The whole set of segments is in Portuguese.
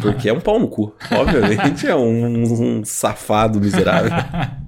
Porque é um pau no cu. Obviamente é um, um safado miserável.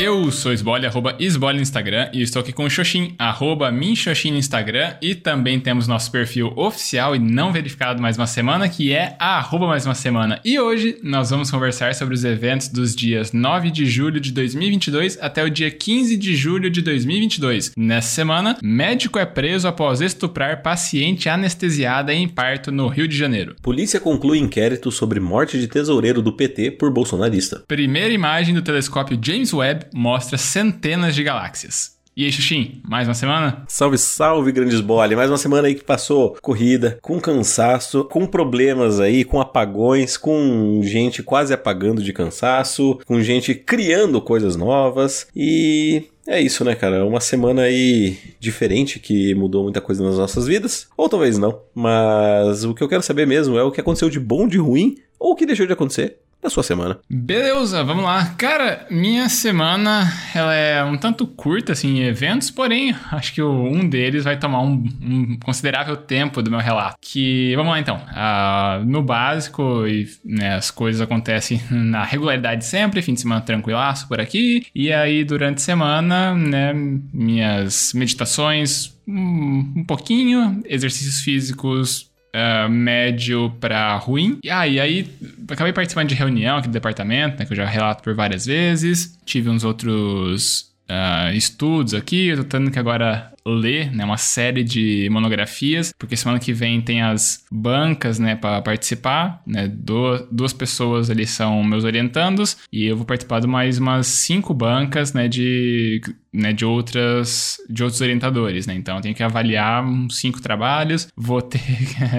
Eu sou Esbole, arroba Esbole no Instagram, e estou aqui com o Xoxin, arroba Minxoxin no Instagram, e também temos nosso perfil oficial e não verificado mais uma semana, que é arroba mais uma semana. E hoje nós vamos conversar sobre os eventos dos dias 9 de julho de 2022 até o dia 15 de julho de 2022. Nessa semana, médico é preso após estuprar paciente anestesiada em parto no Rio de Janeiro. Polícia conclui inquérito sobre morte de tesoureiro do PT por bolsonarista. Primeira imagem do telescópio James Webb mostra centenas de galáxias. E aí, Xuxim, mais uma semana? Salve, salve, grandes bole. Mais uma semana aí que passou corrida, com cansaço, com problemas aí, com apagões, com gente quase apagando de cansaço, com gente criando coisas novas e é isso, né, cara? Uma semana aí diferente que mudou muita coisa nas nossas vidas. Ou talvez não. Mas o que eu quero saber mesmo é o que aconteceu de bom, de ruim, ou o que deixou de acontecer da sua semana. Beleza, vamos lá. Cara, minha semana ela é um tanto curta assim em eventos, porém acho que um deles vai tomar um, um considerável tempo do meu relato. Que vamos lá então. Uh, no básico e né, as coisas acontecem na regularidade sempre, fim de semana tranquilaço por aqui e aí durante a semana, né, minhas meditações um, um pouquinho, exercícios físicos Uh, médio para ruim. E, e aí acabei participando de reunião aqui do departamento, né, que eu já relato por várias vezes. Tive uns outros uh, estudos aqui, eu tô tendo que agora ler né, uma série de monografias, porque semana que vem tem as bancas né, para participar. Né, do, duas pessoas ali são meus orientandos e eu vou participar de mais umas cinco bancas né, de, né, de, outras, de outros orientadores. Né? Então eu tenho que avaliar uns cinco trabalhos, vou ter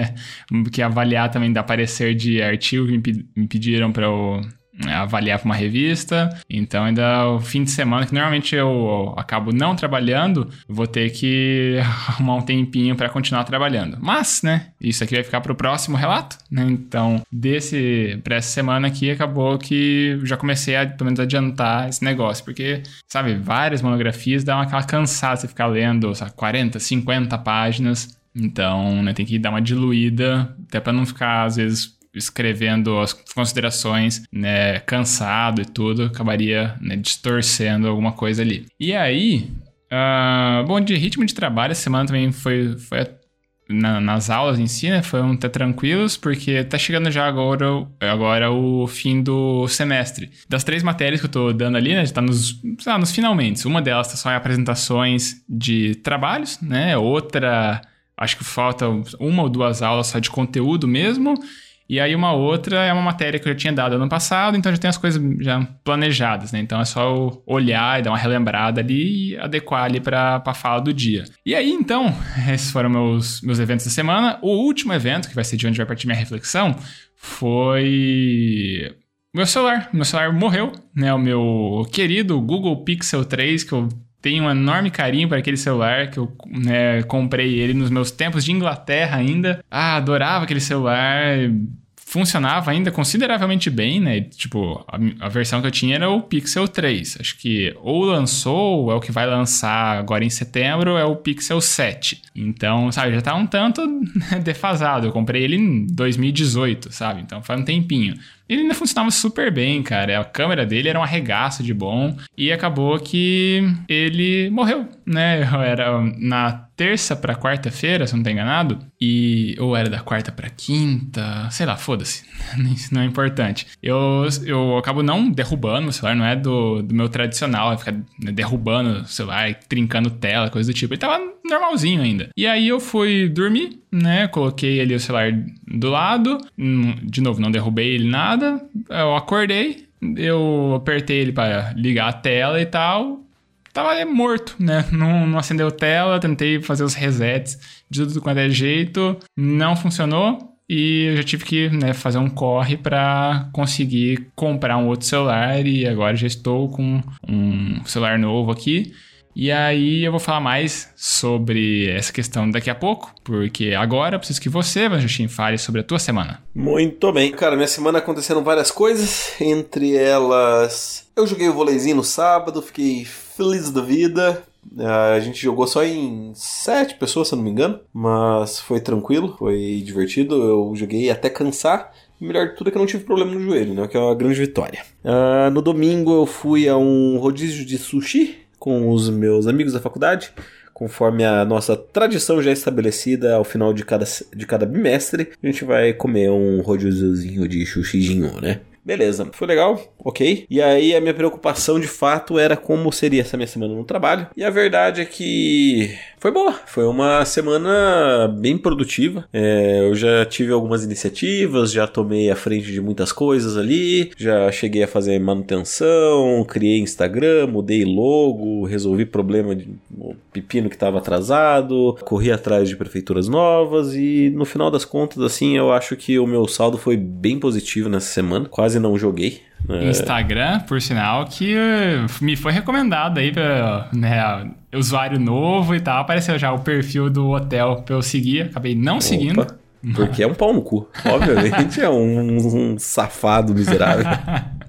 que avaliar também da parecer de artigo que me pediram para eu avaliar para uma revista. Então, ainda o fim de semana, que normalmente eu acabo não trabalhando, vou ter que arrumar um tempinho para continuar trabalhando. Mas, né, isso aqui vai ficar para o próximo relato, né? Então, desse para essa semana aqui acabou que já comecei a pelo menos adiantar esse negócio, porque, sabe, várias monografias dá aquela cansada você ficar lendo, sabe, 40, 50 páginas. Então, né, tem que dar uma diluída, até para não ficar às vezes escrevendo as considerações, né, cansado e tudo, acabaria né, distorcendo alguma coisa ali. E aí, uh, bom, de ritmo de trabalho, a semana também foi, foi na, nas aulas em si, né, foram até tranquilos, porque tá chegando já agora, agora o fim do semestre. Das três matérias que eu tô dando ali, né, tá nos, lá, nos finalmente. Uma delas tá só em apresentações de trabalhos, né, outra, acho que falta uma ou duas aulas só de conteúdo mesmo, e aí uma outra é uma matéria que eu já tinha dado ano passado, então já tem as coisas já planejadas, né? Então é só olhar e dar uma relembrada ali e adequar ali para a fala do dia. E aí, então, esses foram meus, meus eventos da semana. O último evento, que vai ser de onde vai partir minha reflexão, foi meu celular. Meu celular morreu, né? O meu querido Google Pixel 3, que eu tenho um enorme carinho para aquele celular que eu né, comprei ele nos meus tempos de Inglaterra ainda. Ah, adorava aquele celular funcionava ainda consideravelmente bem, né? Tipo, a, a, versão que eu tinha era o Pixel 3. Acho que ou lançou, ou é o que vai lançar agora em setembro, é o Pixel 7. Então, sabe, já tá um tanto defasado. Eu comprei ele em 2018, sabe? Então faz um tempinho. Ele ainda funcionava super bem, cara. A câmera dele era um arregaço de bom. E acabou que ele morreu, né? Era na terça para quarta-feira, se não tô enganado, e ou era da quarta para quinta, sei lá, foda-se, isso não é importante. Eu, eu acabo não derrubando o celular, não é do, do meu tradicional, é ficar derrubando o celular, trincando tela, coisa do tipo. Ele tava normalzinho ainda. E aí eu fui dormir, né? Coloquei ali o celular do lado, hum, de novo, não derrubei ele nada. Eu acordei, eu apertei ele para ligar a tela e tal tava morto, né? Não, não acendeu tela, tentei fazer os resets de tudo quanto é jeito, não funcionou. E eu já tive que né, fazer um corre para conseguir comprar um outro celular. E agora já estou com um celular novo aqui. E aí eu vou falar mais sobre essa questão daqui a pouco, porque agora eu preciso que você, Vanjustin, fale sobre a tua semana. Muito bem. Cara, minha semana aconteceram várias coisas, entre elas Eu joguei o voleizinho no sábado, fiquei feliz da vida. A gente jogou só em sete pessoas, se eu não me engano, mas foi tranquilo, foi divertido. Eu joguei até cansar. Melhor de tudo é que eu não tive problema no joelho, né? Que é uma grande vitória. Uh, no domingo eu fui a um rodízio de sushi com os meus amigos da faculdade conforme a nossa tradição já estabelecida ao final de cada, de cada bimestre, a gente vai comer um rodíziozinho de xuxijinho, né? Beleza, foi legal, ok. E aí a minha preocupação de fato era como seria essa minha semana no trabalho. E a verdade é que foi boa. Foi uma semana bem produtiva. É, eu já tive algumas iniciativas, já tomei a frente de muitas coisas ali, já cheguei a fazer manutenção, criei Instagram, mudei logo, resolvi problema de pepino que estava atrasado, corri atrás de prefeituras novas e no final das contas, assim, eu acho que o meu saldo foi bem positivo nessa semana. Quase não joguei. É. Instagram, por sinal, que uh, me foi recomendado aí para né, usuário novo e tal. Apareceu já o perfil do hotel pra eu seguir. Acabei não Opa. seguindo. Porque é um pau no cu. Obviamente é um, um safado miserável.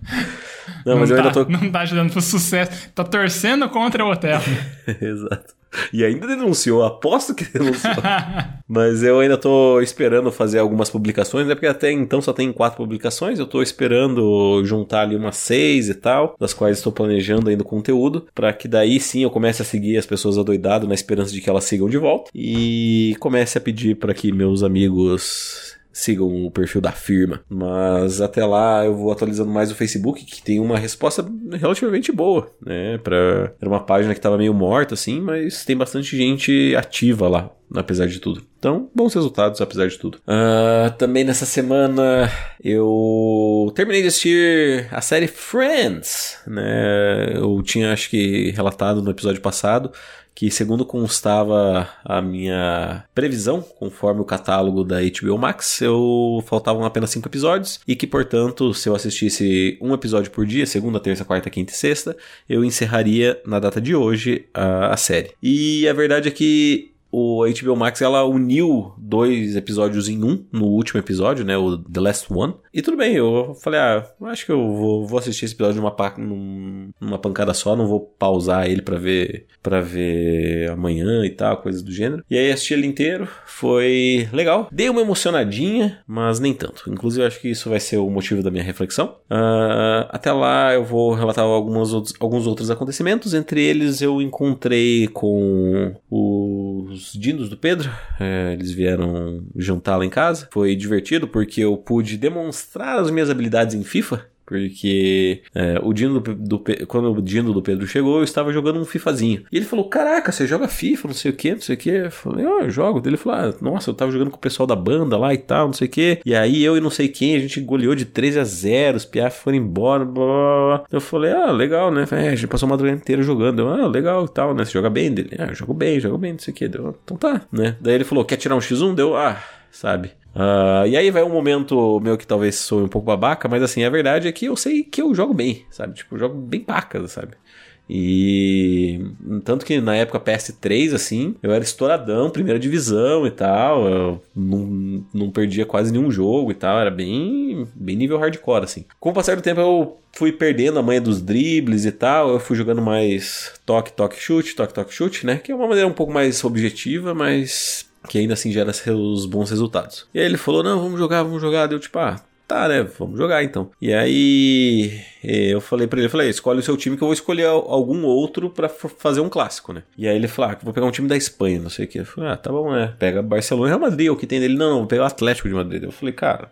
Não, mas não eu tá, ainda tô. Não tá ajudando pro sucesso. Tá torcendo contra o hotel. Exato. E ainda denunciou, aposto que denunciou. Mas eu ainda tô esperando fazer algumas publicações, né? Porque até então só tem quatro publicações. Eu tô esperando juntar ali umas seis e tal, das quais estou planejando ainda o conteúdo, para que daí sim eu comece a seguir as pessoas adoidado na esperança de que elas sigam de volta. E comece a pedir para que meus amigos sigam o perfil da firma. Mas até lá eu vou atualizando mais o Facebook, que tem uma resposta relativamente boa, né? Pra... Era uma página que estava meio morta, assim, mas tem bastante gente ativa lá, apesar de tudo. Então, bons resultados, apesar de tudo. Uh, também nessa semana eu terminei de assistir a série Friends, né? Eu tinha, acho que, relatado no episódio passado que segundo constava a minha previsão, conforme o catálogo da HBO Max, eu faltavam apenas cinco episódios e que, portanto, se eu assistisse um episódio por dia, segunda, terça, quarta, quinta e sexta, eu encerraria na data de hoje a, a série. E a verdade é que o HBO Max ela uniu dois episódios em um no último episódio, né, o The Last One. E tudo bem, eu falei, ah, acho que eu vou, vou assistir esse episódio numa, numa pancada só, não vou pausar ele para ver para ver amanhã e tal, coisas do gênero. E aí assisti ele inteiro, foi legal. Dei uma emocionadinha, mas nem tanto. Inclusive acho que isso vai ser o motivo da minha reflexão. Uh, até lá eu vou relatar alguns outros, alguns outros acontecimentos. Entre eles eu encontrei com os os dinos do Pedro. É, eles vieram jantar lá em casa. Foi divertido porque eu pude demonstrar as minhas habilidades em FIFA. Porque é, o Dino do, do, quando o Dino do Pedro chegou, eu estava jogando um FIFAzinho. E ele falou: Caraca, você joga FIFA, não sei o que, não sei o que. Eu falei: oh, eu jogo. Ele falou: ah, Nossa, eu tava jogando com o pessoal da banda lá e tal, não sei o que. E aí eu e não sei quem, a gente goleou de 13 a 0, os Piaf foram embora. Blá, blá, blá. Eu falei: Ah, legal, né? É, a gente passou a madrugada inteira jogando. Eu, ah, legal e tal, né? Você joga bem dele? Ah, eu jogo bem, jogo bem, não sei o que. Então tá, né? Daí ele falou: Quer tirar um X1? Deu, ah sabe? Uh, e aí vai um momento meu que talvez sou um pouco babaca, mas assim, a verdade é que eu sei que eu jogo bem, sabe? Tipo, eu jogo bem pacas, sabe? E tanto que na época PS3, assim, eu era estouradão, primeira divisão e tal. Eu não, não perdia quase nenhum jogo e tal. Era bem, bem nível hardcore, assim. Com o passar do tempo, eu fui perdendo a manha dos dribles e tal. Eu fui jogando mais toque, toque, chute, toque, toque, chute, né? Que é uma maneira um pouco mais objetiva, mas que ainda assim gera seus bons resultados. E aí ele falou: Não, vamos jogar, vamos jogar. Deu tipo, ah, tá, né? Vamos jogar então. E aí eu falei para ele, falei, escolhe o seu time que eu vou escolher algum outro para fazer um clássico, né? E aí ele falou, ah, vou pegar um time da Espanha, não sei o que. Eu falei, ah, tá bom, né? Pega Barcelona e Real Madrid, o que tem dele? Não, vou pegar o Atlético de Madrid. Eu falei, cara,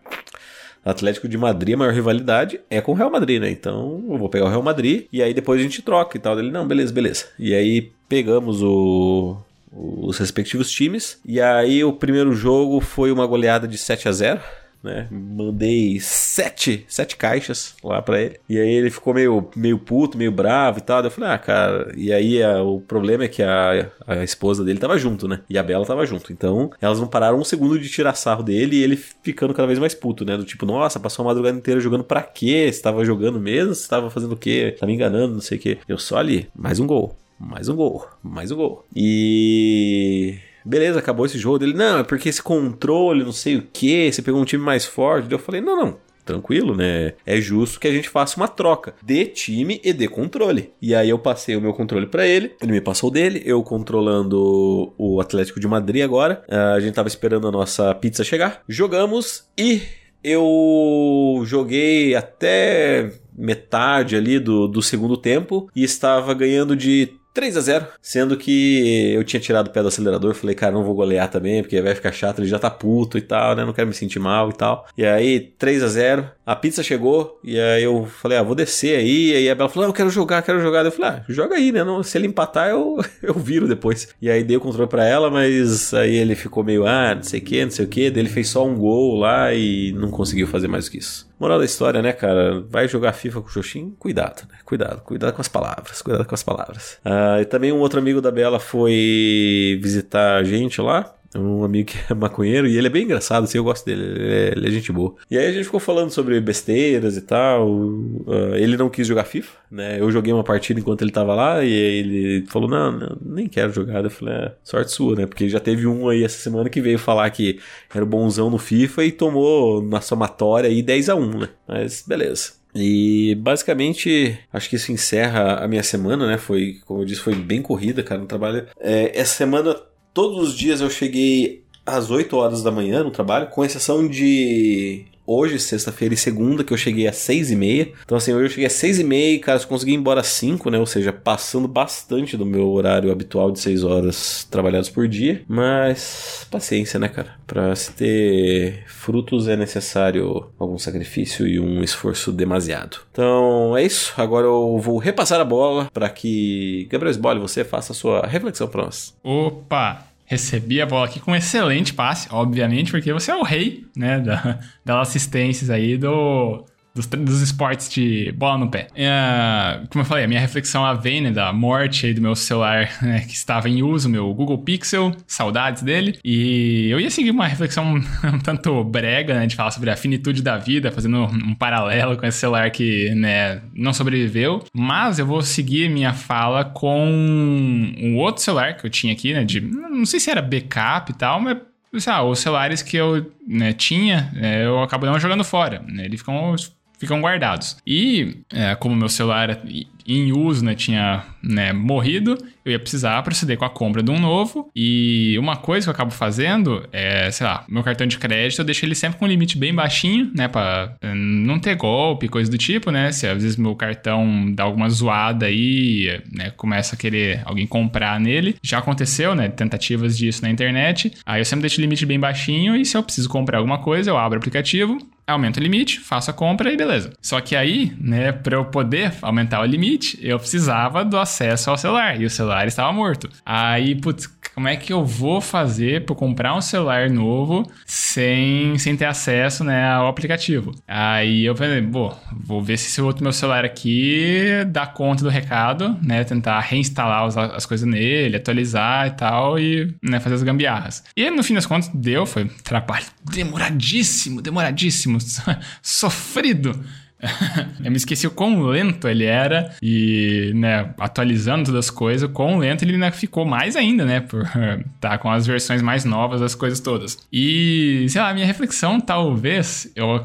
Atlético de Madrid, a maior rivalidade é com o Real Madrid, né? Então eu vou pegar o Real Madrid e aí depois a gente troca e tal. Ele, não, beleza, beleza. E aí pegamos o os respectivos times. E aí o primeiro jogo foi uma goleada de 7 a 0 né? Mandei sete, sete caixas lá para ele. E aí ele ficou meio, meio puto, meio bravo e tal. Eu falei, ah, cara. E aí a, o problema é que a, a esposa dele tava junto, né? E a Bela tava junto. Então elas não pararam um segundo de tirar sarro dele e ele ficando cada vez mais puto, né? Do tipo, nossa, passou a madrugada inteira jogando pra quê? Você tava jogando mesmo? Você tava fazendo o quê? Tá me enganando, não sei o quê. Eu só ali, mais um gol mais um gol, mais um gol. E beleza, acabou esse jogo dele. Não, é porque esse controle, não sei o que, você pegou um time mais forte. Eu falei, não, não, tranquilo, né? É justo que a gente faça uma troca de time e de controle. E aí eu passei o meu controle para ele, ele me passou dele, eu controlando o Atlético de Madrid agora. Ah, a gente tava esperando a nossa pizza chegar. Jogamos e eu joguei até metade ali do, do segundo tempo e estava ganhando de 3 a 0 sendo que eu tinha tirado o pé do acelerador, falei, cara, não vou golear também, porque vai ficar chato, ele já tá puto e tal, né? Não quero me sentir mal e tal. E aí, 3 a 0 a pizza chegou, e aí eu falei, ah, vou descer aí. E aí a Bela falou, ah, eu quero jogar, quero jogar. Eu falei, ah, joga aí, né? Não, se ele empatar, eu, eu viro depois. E aí dei o controle para ela, mas aí ele ficou meio, ah, não sei o que, não sei o que. Daí ele fez só um gol lá e não conseguiu fazer mais do que isso. Moral da história, né, cara? Vai jogar FIFA com o Xoxin? Cuidado, né? Cuidado, cuidado com as palavras, cuidado com as palavras. Ah, e também um outro amigo da Bela foi visitar a gente lá. Um amigo que é maconheiro e ele é bem engraçado, assim, eu gosto dele, ele é, ele é gente boa. E aí a gente ficou falando sobre besteiras e tal. Uh, ele não quis jogar FIFA, né? Eu joguei uma partida enquanto ele tava lá e ele falou: Não, não nem quero jogar. Eu falei: é, sorte sua, né? Porque já teve um aí essa semana que veio falar que era bonzão no FIFA e tomou na somatória aí 10 a 1 né? Mas beleza. E basicamente, acho que isso encerra a minha semana, né? Foi, como eu disse, foi bem corrida, cara, no trabalho. É, essa semana todos os dias eu cheguei às 8 horas da manhã no trabalho, com exceção de hoje, sexta-feira e segunda, que eu cheguei às seis e meia. Então, assim, hoje eu cheguei às seis e meia e, cara, consegui ir embora às cinco, né? Ou seja, passando bastante do meu horário habitual de seis horas trabalhadas por dia. Mas, paciência, né, cara? Pra se ter frutos é necessário algum sacrifício e um esforço demasiado. Então, é isso. Agora eu vou repassar a bola para que Gabriel Sbole, você faça a sua reflexão para nós. Opa! Recebi a bola aqui com um excelente passe, obviamente, porque você é o rei, né, da, das assistências aí do, dos, dos esportes de bola no pé. É, como eu falei, a minha reflexão vem né, da morte aí do meu celular né, que estava em uso, meu Google Pixel, saudades dele. E eu ia seguir uma reflexão um tanto brega, né, de falar sobre a finitude da vida, fazendo um paralelo com esse celular que né, não sobreviveu. Mas eu vou seguir minha fala com um outro celular que eu tinha aqui, né, de não sei se era backup e tal, mas lá, os celulares que eu né, tinha, é, eu acabo não jogando fora. Né, eles ficam ficam guardados. E é, como meu celular em uso né, tinha né, morrido, eu ia precisar proceder com a compra de um novo. E uma coisa que eu acabo fazendo é, sei lá, meu cartão de crédito eu deixo ele sempre com um limite bem baixinho, né, para é, não ter golpe, coisa do tipo, né? Se às vezes meu cartão dá alguma zoada aí, né, começa a querer alguém comprar nele. Já aconteceu, né, tentativas disso na internet. Aí eu sempre deixo o limite bem baixinho e se eu preciso comprar alguma coisa, eu abro o aplicativo, aumento o limite, faço a compra e beleza. Só que aí, né, para eu poder aumentar o limite, eu precisava do acesso ao celular e o celular estava morto. Aí, putz, como é que eu vou fazer para comprar um celular novo sem, sem ter acesso, né, ao aplicativo? Aí eu falei, bom, vou ver se esse outro meu celular aqui dá conta do recado, né, tentar reinstalar as, as coisas nele, atualizar e tal e, né, fazer as gambiarras. E no fim das contas deu, foi trabalho demoradíssimo, demoradíssimo sofrido. eu me esqueci o quão lento ele era e, né, atualizando todas as coisas, o quão lento ele ficou mais ainda, né, por tá com as versões mais novas das coisas todas. E, sei lá, minha reflexão talvez, eu,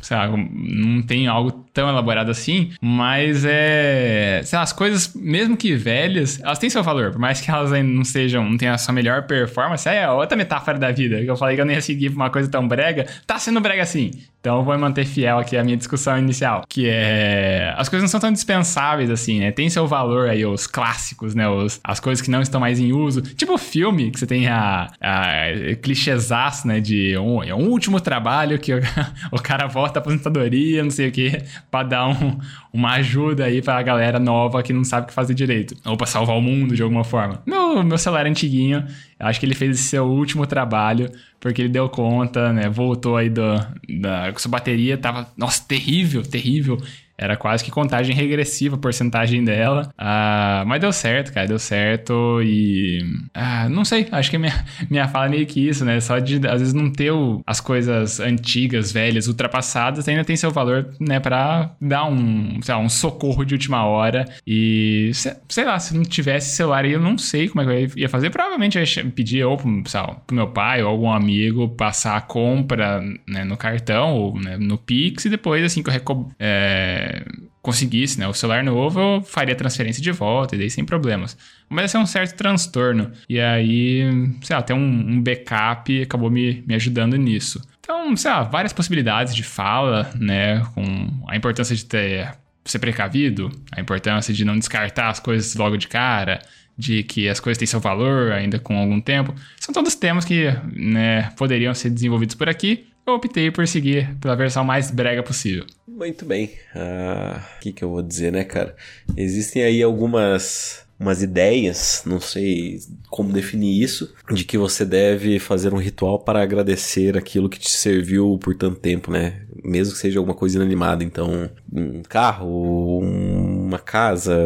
sei lá, não tenho algo tão elaborado assim, mas é, sei lá, as coisas, mesmo que velhas, elas têm seu valor, por mais que elas ainda não sejam, não tenham a sua melhor performance, é outra metáfora da vida, que eu falei que eu não ia seguir pra uma coisa tão brega, tá sendo brega assim. Então vou manter fiel aqui à minha discussão que é as coisas não são tão dispensáveis assim, né? Tem seu valor aí os clássicos, né? Os, as coisas que não estão mais em uso, tipo filme que você tem a, a né? De um, é um último trabalho que o, o cara volta à aposentadoria, não sei o que, para dar um, uma ajuda aí pra galera nova que não sabe o que fazer direito, ou para salvar o mundo de alguma forma. Meu, meu celular antiguinho, acho que ele fez esse seu último trabalho porque ele deu conta, né? Voltou aí do, da. Sua bateria tava. Nossa, terrível, terrível. Era quase que contagem regressiva a porcentagem dela. Ah, mas deu certo, cara, deu certo e. Ah, não sei, acho que minha, minha fala é meio que isso, né? Só de às vezes não ter o, as coisas antigas, velhas, ultrapassadas, ainda tem seu valor, né, pra dar um, sei lá, um socorro de última hora. E sei lá, se não tivesse celular aí, eu não sei como é que eu ia fazer. Provavelmente eu ia pedir ou sei lá, pro meu pai ou algum amigo passar a compra né, no cartão ou né, no Pix e depois, assim que eu é, conseguisse né, o celular novo, eu faria transferência de volta e daí sem problemas. Mas esse é um certo transtorno. E aí, sei lá, ter um, um backup acabou me, me ajudando nisso. Então, sei lá, várias possibilidades de fala, né? Com a importância de ter ser precavido, a importância de não descartar as coisas logo de cara, de que as coisas têm seu valor ainda com algum tempo. São todos temas que né, poderiam ser desenvolvidos por aqui. Eu optei por seguir pela versão mais brega possível. Muito bem. O ah, que, que eu vou dizer, né, cara? Existem aí algumas umas ideias, não sei como definir isso, de que você deve fazer um ritual para agradecer aquilo que te serviu por tanto tempo, né? Mesmo que seja alguma coisa inanimada. Então, um carro, uma casa,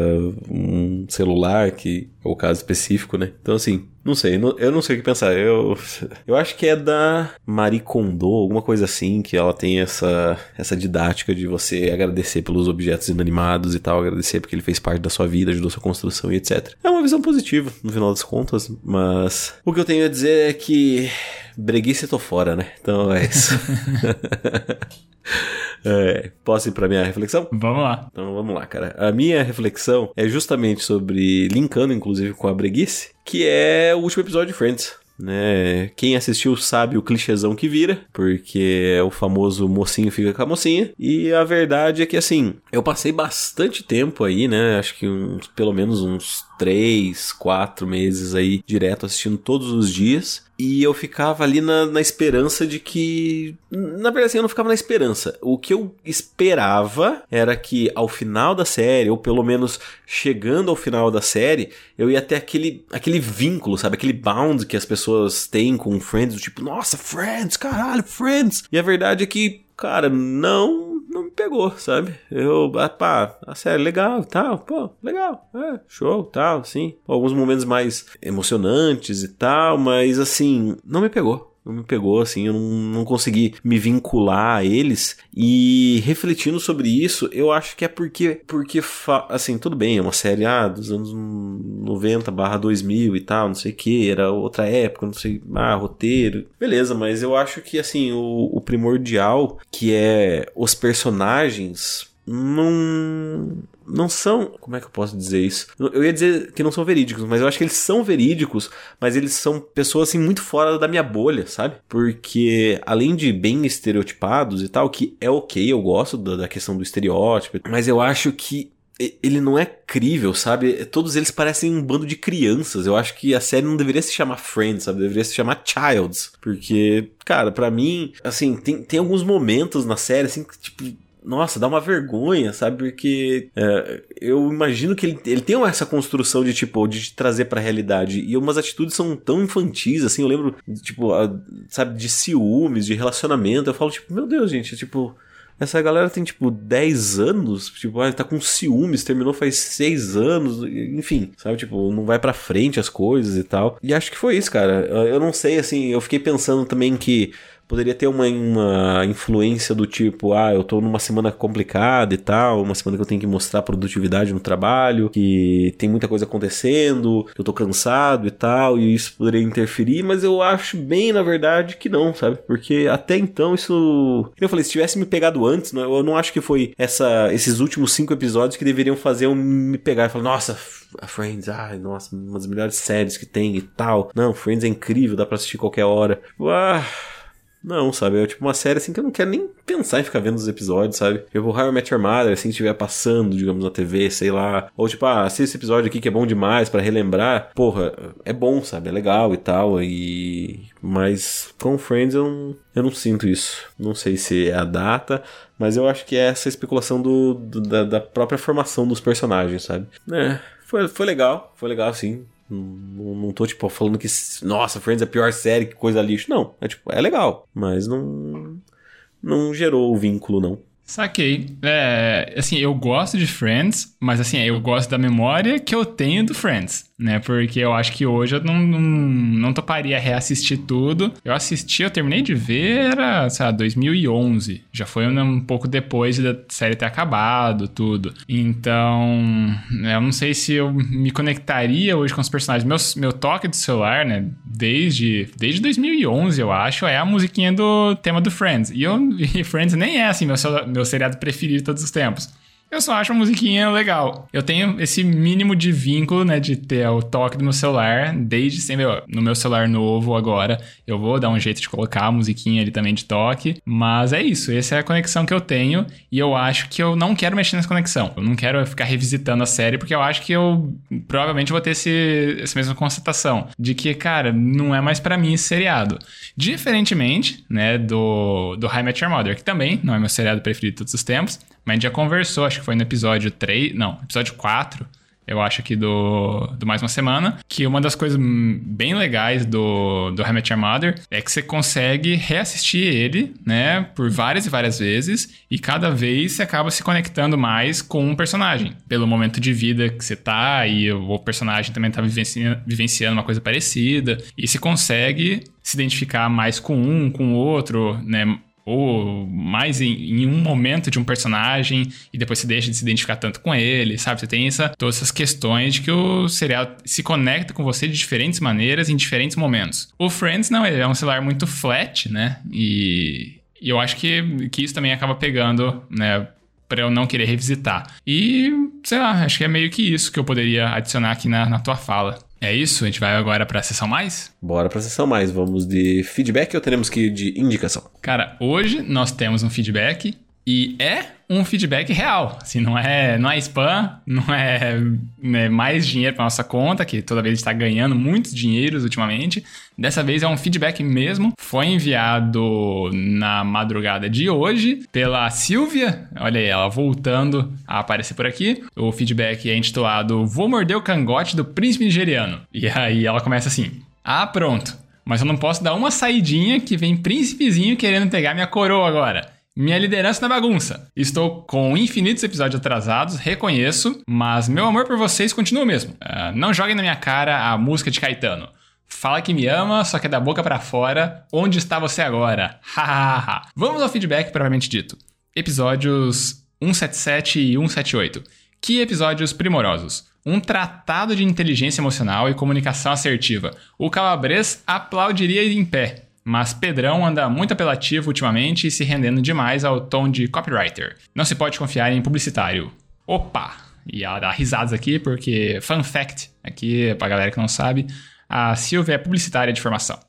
um celular, que é o caso específico, né? Então, assim, não sei, eu não sei o que pensar. Eu, eu acho que é da Marie Kondo, alguma coisa assim, que ela tem essa, essa didática de você agradecer pelos objetos inanimados e tal, agradecer porque ele fez parte da sua vida, ajudou sua construção e etc. É uma visão positiva, no final das contas, mas o que eu tenho a dizer é que breguice tô fora, né? Então é isso. É, posso ir pra minha reflexão? Vamos lá. Então vamos lá, cara. A minha reflexão é justamente sobre, linkando inclusive com a breguice, que é o último episódio de Friends né? Quem assistiu sabe o clichêzão que vira, porque é o famoso mocinho fica com a mocinha. E a verdade é que assim, eu passei bastante tempo aí, né? Acho que uns, pelo menos uns três, quatro meses aí direto assistindo todos os dias. E eu ficava ali na, na esperança de que. Na verdade, assim, eu não ficava na esperança. O que eu esperava era que ao final da série, ou pelo menos chegando ao final da série, eu ia ter aquele, aquele vínculo, sabe? Aquele bound que as pessoas têm com Friends, tipo, nossa, Friends, caralho, Friends. E a verdade é que, cara, não não me pegou, sabe? Eu, ah, pá, a série legal tal, pô, legal, é, show, tal, sim. Alguns momentos mais emocionantes e tal, mas assim, não me pegou me pegou, assim, eu não, não consegui me vincular a eles. E refletindo sobre isso, eu acho que é porque, porque assim, tudo bem, é uma série ah, dos anos 90 barra 2000 e tal, não sei o que, era outra época, não sei, ah, roteiro, beleza, mas eu acho que, assim, o, o primordial, que é os personagens não não são. Como é que eu posso dizer isso? Eu ia dizer que não são verídicos, mas eu acho que eles são verídicos, mas eles são pessoas assim muito fora da minha bolha, sabe? Porque além de bem estereotipados e tal, que é ok, eu gosto da, da questão do estereótipo, mas eu acho que ele não é crível, sabe? Todos eles parecem um bando de crianças. Eu acho que a série não deveria se chamar Friends, sabe? Deveria se chamar Childs. Porque, cara, para mim, assim, tem, tem alguns momentos na série, assim, que, tipo, nossa, dá uma vergonha, sabe? Porque é, eu imagino que ele, ele tem essa construção de, tipo, de trazer pra realidade. E umas atitudes são tão infantis, assim, eu lembro, tipo, a, sabe, de ciúmes, de relacionamento. Eu falo, tipo, meu Deus, gente, tipo. Essa galera tem, tipo, 10 anos, tipo, ah, tá com ciúmes, terminou faz 6 anos, enfim, sabe? Tipo, não vai pra frente as coisas e tal. E acho que foi isso, cara. Eu não sei, assim, eu fiquei pensando também que poderia ter uma, uma influência do tipo, ah, eu tô numa semana complicada e tal, uma semana que eu tenho que mostrar produtividade no trabalho, que tem muita coisa acontecendo, eu tô cansado e tal, e isso poderia interferir, mas eu acho bem, na verdade, que não, sabe? Porque até então isso. Como eu falei, se tivesse me pegado antes, né, eu não acho que foi essa, esses últimos cinco episódios que deveriam fazer eu me pegar e falar, nossa, Friends, ai, nossa, uma das melhores séries que tem e tal. Não, Friends é incrível, dá pra assistir qualquer hora. Tipo, ah não, sabe? É tipo uma série assim que eu não quero nem pensar em ficar vendo os episódios, sabe? Eu vou How Met Your Mother, assim, estiver passando, digamos, na TV, sei lá. Ou tipo, ah, assista esse episódio aqui que é bom demais para relembrar. Porra, é bom, sabe? É legal e tal. E. Mas com Friends eu não, eu não sinto isso. Não sei se é a data, mas eu acho que é essa especulação do, do da, da própria formação dos personagens, sabe? É, foi, foi legal, foi legal sim. Não, não tô, tipo, falando que, nossa, Friends é a pior série, que coisa lixo. Não, é tipo, é legal, mas não, não gerou o vínculo, não. Saquei. É, assim, eu gosto de Friends, mas assim, eu gosto da memória que eu tenho do Friends, né? Porque eu acho que hoje eu não, não, não toparia reassistir tudo. Eu assisti, eu terminei de ver, era, sei lá, 2011. Já foi um pouco depois da série ter acabado, tudo. Então, eu não sei se eu me conectaria hoje com os personagens. Meu, meu toque do celular, né? Desde, desde 2011, eu acho, é a musiquinha do tema do Friends. E, eu, e Friends nem é assim meu meu seriado preferido de todos os tempos. Eu só acho a musiquinha legal. Eu tenho esse mínimo de vínculo, né, de ter o toque do meu celular desde sempre. No meu celular novo agora, eu vou dar um jeito de colocar a musiquinha ali também de toque. Mas é isso, essa é a conexão que eu tenho e eu acho que eu não quero mexer nessa conexão. Eu não quero ficar revisitando a série porque eu acho que eu provavelmente vou ter esse, essa mesma constatação de que, cara, não é mais para mim esse seriado. Diferentemente, né, do, do High Met Your Mother, que também não é meu seriado preferido de todos os tempos, mas a gente já conversou, acho que foi no episódio 3, não, episódio 4, eu acho aqui do, do Mais Uma Semana, que uma das coisas bem legais do, do How Your Mother é que você consegue reassistir ele, né, por várias e várias vezes, e cada vez você acaba se conectando mais com um personagem, pelo momento de vida que você tá, e o personagem também tá vivenciando, vivenciando uma coisa parecida, e se consegue se identificar mais com um, com o outro, né, ou mais em, em, um momento de um personagem e depois você deixa de se identificar tanto com ele, sabe? Você tem essa, todas essas questões de que o serial se conecta com você de diferentes maneiras em diferentes momentos. O Friends não, ele é um celular muito flat, né? E, e eu acho que, que isso também acaba pegando, né? Pra eu não querer revisitar. E, sei lá, acho que é meio que isso que eu poderia adicionar aqui na, na tua fala. É isso? A gente vai agora pra sessão mais? Bora pra sessão mais. Vamos de feedback ou teremos que ir de indicação? Cara, hoje nós temos um feedback e é um feedback real. Assim, não é, não é spam, não é, é mais dinheiro para nossa conta, que toda vez está ganhando muitos dinheiros ultimamente. Dessa vez é um feedback mesmo. Foi enviado na madrugada de hoje pela Silvia. Olha aí, ela voltando a aparecer por aqui. O feedback é intitulado Vou morder o cangote do príncipe nigeriano. E aí ela começa assim: Ah, pronto. Mas eu não posso dar uma saidinha que vem príncipezinho querendo pegar minha coroa agora. Minha liderança na bagunça. Estou com infinitos episódios atrasados, reconheço, mas meu amor por vocês continua mesmo. Uh, não joguem na minha cara a música de Caetano. Fala que me ama, só que é da boca para fora. Onde está você agora? Hahaha. Vamos ao feedback propriamente dito. Episódios 177 e 178. Que episódios primorosos. Um tratado de inteligência emocional e comunicação assertiva. O Calabres aplaudiria em pé. Mas Pedrão anda muito apelativo ultimamente e se rendendo demais ao tom de copywriter. Não se pode confiar em publicitário. Opa! E ela dá risadas aqui porque, fun fact, aqui pra galera que não sabe, a Silvia é publicitária de formação.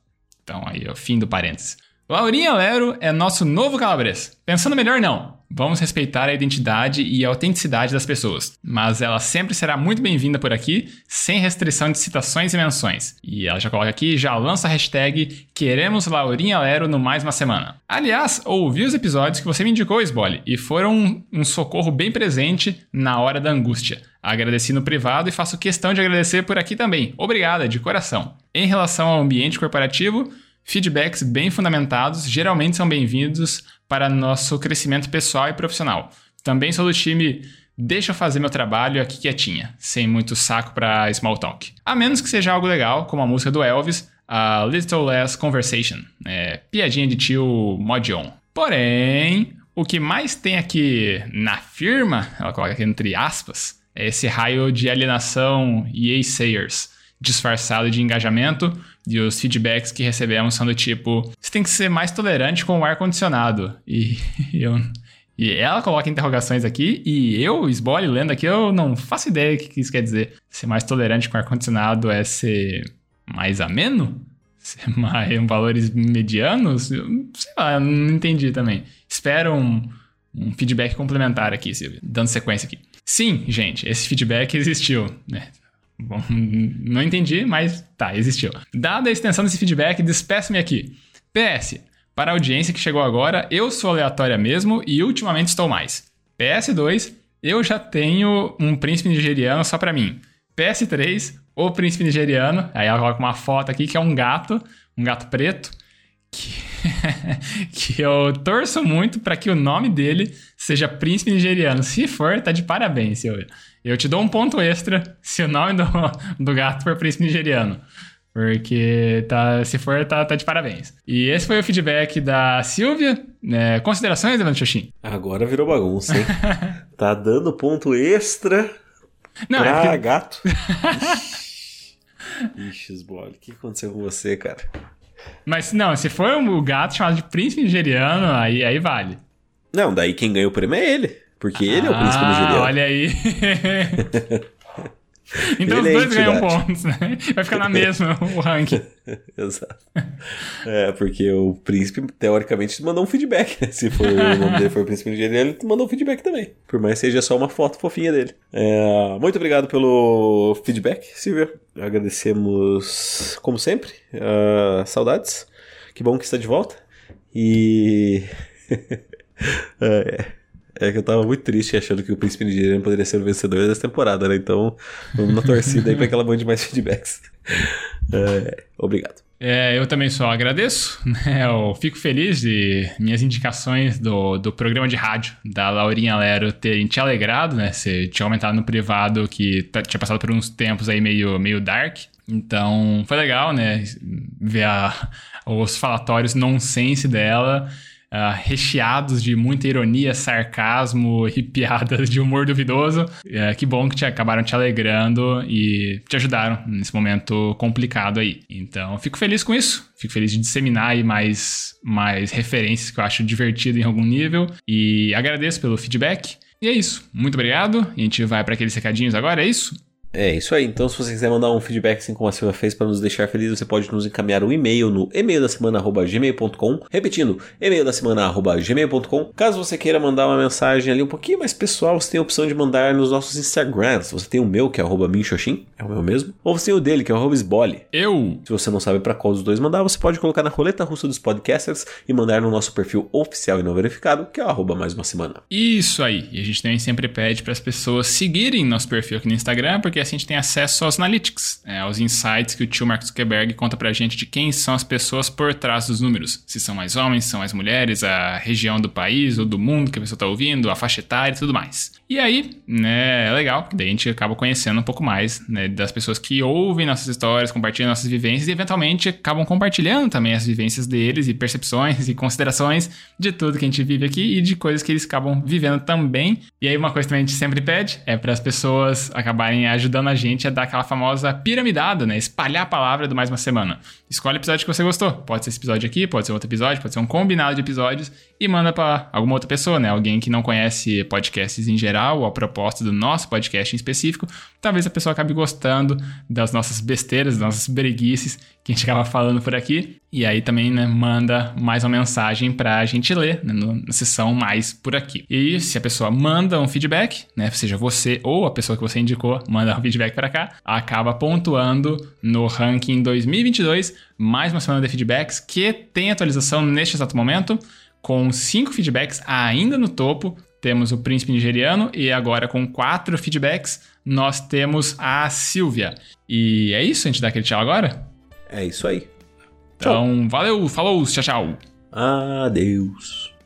Então aí, o fim do parênteses. Laurinha Lero é nosso novo calabres. Pensando melhor, não. Vamos respeitar a identidade e a autenticidade das pessoas, mas ela sempre será muito bem-vinda por aqui, sem restrição de citações e menções. E ela já coloca aqui, já lança a hashtag Queremos Laurinha Lero no mais uma semana. Aliás, ouvi os episódios que você me indicou, Sbole, e foram um, um socorro bem presente na hora da angústia. Agradeci no privado e faço questão de agradecer por aqui também. Obrigada, de coração. Em relação ao ambiente corporativo, feedbacks bem fundamentados geralmente são bem-vindos para nosso crescimento pessoal e profissional. Também sou do time deixa eu fazer meu trabalho aqui quietinha, sem muito saco para small talk. A menos que seja algo legal, como a música do Elvis, a Little Less Conversation, é, piadinha de tio mod on. Porém, o que mais tem aqui na firma, ela coloca aqui entre aspas, é esse raio de alienação e sayers disfarçado de engajamento e os feedbacks que recebemos são do tipo: você tem que ser mais tolerante com o ar-condicionado. E eu. E ela coloca interrogações aqui, e eu, Sbole, lendo aqui, eu não faço ideia do que isso quer dizer. Ser mais tolerante com ar-condicionado é ser mais ameno? Ser mais valores medianos? Sei lá, não entendi também. Espero um, um feedback complementar aqui, Silvia, dando sequência aqui. Sim, gente, esse feedback existiu, né? Bom, não entendi, mas tá, existiu. Dada a extensão desse feedback, despeço-me aqui. PS, para a audiência que chegou agora, eu sou aleatória mesmo e ultimamente estou mais. PS2, eu já tenho um príncipe nigeriano só para mim. PS3, o príncipe nigeriano, aí ela coloca uma foto aqui que é um gato, um gato preto, que, que eu torço muito para que o nome dele seja Príncipe Nigeriano. Se for, tá de parabéns, Silvia. Eu te dou um ponto extra se o nome do, do gato for Príncipe Nigeriano. Porque tá, se for, tá, tá de parabéns. E esse foi o feedback da Silvia. É, considerações, Evandro Xoxin? Agora virou bagunça, hein? tá dando ponto extra Não, pra é porque... gato. Ixi, Sbole, o que aconteceu com você, cara? Mas não, se for o gato chamado de príncipe nigeriano, aí, aí vale. Não, daí quem ganha o prêmio é ele. Porque ah, ele é o príncipe ah, nigeriano. Olha aí. Então ele os é dois é ganham pontos, né? Vai ficar na mesma o ranking. Exato. É, porque o príncipe, teoricamente, mandou um feedback, né? Se for, o nome dele for o príncipe nigeriano, ele mandou um feedback também. Por mais que seja só uma foto fofinha dele. É, muito obrigado pelo feedback, Silvia. Agradecemos, como sempre. Uh, saudades. Que bom que está de volta. E. é. É que eu tava muito triste achando que o Príncipe Nigeriano poderia ser o vencedor dessa temporada, né? Então, vamos na torcida aí pra que ela mande mais feedbacks. É, obrigado. É, eu também só agradeço, né? Eu fico feliz de minhas indicações do, do programa de rádio da Laurinha Lero terem te alegrado, né? Você tinha comentado no privado que tá, tinha passado por uns tempos aí meio, meio dark. Então, foi legal, né? Ver a, os falatórios nonsense dela uh, recheados de muita ironia, sarcasmo e piadas de humor duvidoso. Uh, que bom que te, acabaram te alegrando e te ajudaram nesse momento complicado aí. Então, fico feliz com isso. Fico feliz de disseminar aí mais, mais referências que eu acho divertido em algum nível. E agradeço pelo feedback. E é isso. Muito obrigado. A gente vai para aqueles recadinhos agora, é isso? É isso aí. Então, se você quiser mandar um feedback assim como a Silvia fez para nos deixar felizes, você pode nos encaminhar um e-mail no e-mail da semana@gmail.com. Repetindo, e-mail da semana@gmail.com. Caso você queira mandar uma mensagem ali um pouquinho mais pessoal, você tem a opção de mandar nos nossos Instagrams. Você tem o meu que é @minxoxin, é o meu mesmo, ou você tem o dele que é o @sbole. Eu. Se você não sabe para qual dos dois mandar, você pode colocar na roleta russa dos podcasters e mandar no nosso perfil oficial e não verificado, que é o mais uma semana. Isso aí. E a gente também sempre pede para as pessoas seguirem nosso perfil aqui no Instagram, porque a gente tem acesso aos analytics, né, aos insights que o tio Mark Zuckerberg conta pra gente de quem são as pessoas por trás dos números. Se são mais homens, são mais mulheres, a região do país ou do mundo que a pessoa está ouvindo, a faixa etária e tudo mais. E aí, né, é legal, porque daí a gente acaba conhecendo um pouco mais né, das pessoas que ouvem nossas histórias, compartilham nossas vivências e eventualmente acabam compartilhando também as vivências deles e percepções e considerações de tudo que a gente vive aqui e de coisas que eles acabam vivendo também. E aí, uma coisa que a gente sempre pede é para as pessoas acabarem ajudando a gente a dar aquela famosa piramidada, né? Espalhar a palavra do mais uma semana. Escolhe o episódio que você gostou. Pode ser esse episódio aqui, pode ser outro episódio, pode ser um combinado de episódios e manda para alguma outra pessoa, né? Alguém que não conhece podcasts em geral ou a proposta do nosso podcast em específico. Talvez a pessoa acabe gostando das nossas besteiras, das nossas breguices que a gente acaba falando por aqui. E aí também, né, manda mais uma mensagem pra gente ler né, na sessão mais por aqui. E se a pessoa manda um feedback, né, seja você ou a pessoa que você indicou, manda um feedback para cá, acaba pontuando no ranking 2022, mais uma semana de feedbacks que tem atualização neste exato momento, com cinco feedbacks ainda no topo. Temos o príncipe nigeriano e agora com quatro feedbacks nós temos a Silvia. E é isso, a gente dá aquele tchau agora? É isso aí. Então, tchau. valeu, falou, tchau, tchau. Adeus.